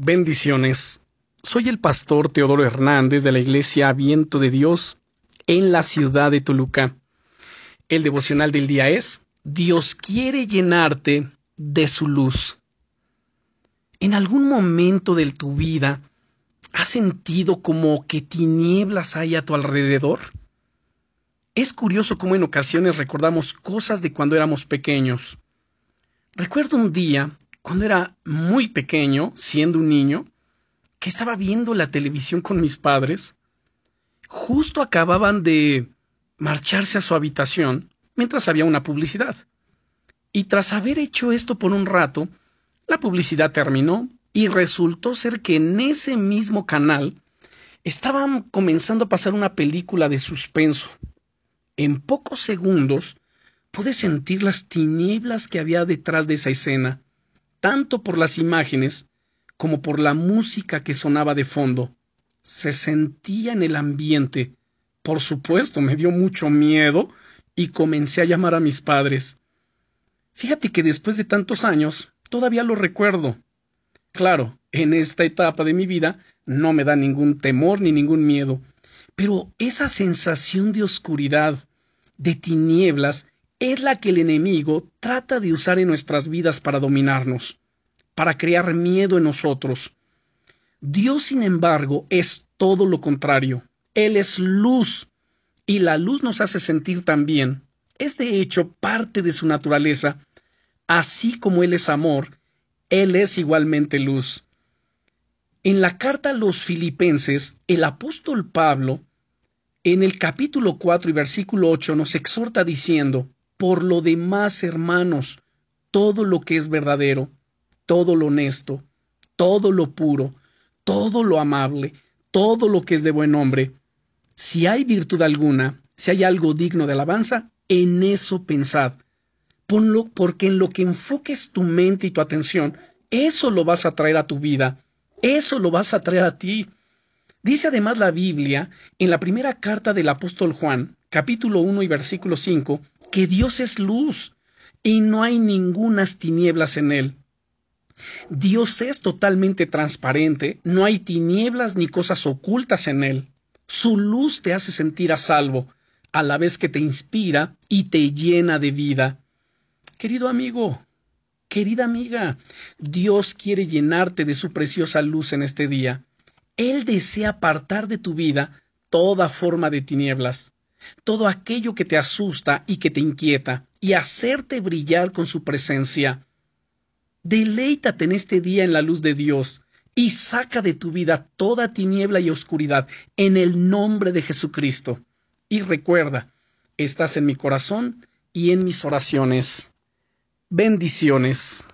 Bendiciones. Soy el pastor Teodoro Hernández de la Iglesia Viento de Dios en la ciudad de Toluca. El devocional del día es Dios quiere llenarte de su luz. ¿En algún momento de tu vida has sentido como que tinieblas hay a tu alrededor? Es curioso cómo en ocasiones recordamos cosas de cuando éramos pequeños. Recuerdo un día cuando era muy pequeño, siendo un niño, que estaba viendo la televisión con mis padres, justo acababan de marcharse a su habitación mientras había una publicidad. Y tras haber hecho esto por un rato, la publicidad terminó y resultó ser que en ese mismo canal estaban comenzando a pasar una película de suspenso. En pocos segundos pude sentir las tinieblas que había detrás de esa escena tanto por las imágenes como por la música que sonaba de fondo. Se sentía en el ambiente. Por supuesto, me dio mucho miedo y comencé a llamar a mis padres. Fíjate que después de tantos años, todavía lo recuerdo. Claro, en esta etapa de mi vida no me da ningún temor ni ningún miedo, pero esa sensación de oscuridad, de tinieblas, es la que el enemigo trata de usar en nuestras vidas para dominarnos, para crear miedo en nosotros. Dios, sin embargo, es todo lo contrario. Él es luz, y la luz nos hace sentir también. Es de hecho parte de su naturaleza. Así como Él es amor, Él es igualmente luz. En la carta a los filipenses, el apóstol Pablo, en el capítulo 4 y versículo 8, nos exhorta diciendo, por lo demás, hermanos, todo lo que es verdadero, todo lo honesto, todo lo puro, todo lo amable, todo lo que es de buen hombre, si hay virtud alguna, si hay algo digno de alabanza, en eso pensad. Ponlo porque en lo que enfoques tu mente y tu atención, eso lo vas a traer a tu vida, eso lo vas a traer a ti. Dice además la Biblia, en la primera carta del apóstol Juan, capítulo 1 y versículo 5, que Dios es luz y no hay ningunas tinieblas en él. Dios es totalmente transparente, no hay tinieblas ni cosas ocultas en él. Su luz te hace sentir a salvo, a la vez que te inspira y te llena de vida. Querido amigo, querida amiga, Dios quiere llenarte de su preciosa luz en este día. Él desea apartar de tu vida toda forma de tinieblas todo aquello que te asusta y que te inquieta, y hacerte brillar con su presencia. Deleítate en este día en la luz de Dios, y saca de tu vida toda tiniebla y oscuridad en el nombre de Jesucristo. Y recuerda, estás en mi corazón y en mis oraciones. Bendiciones.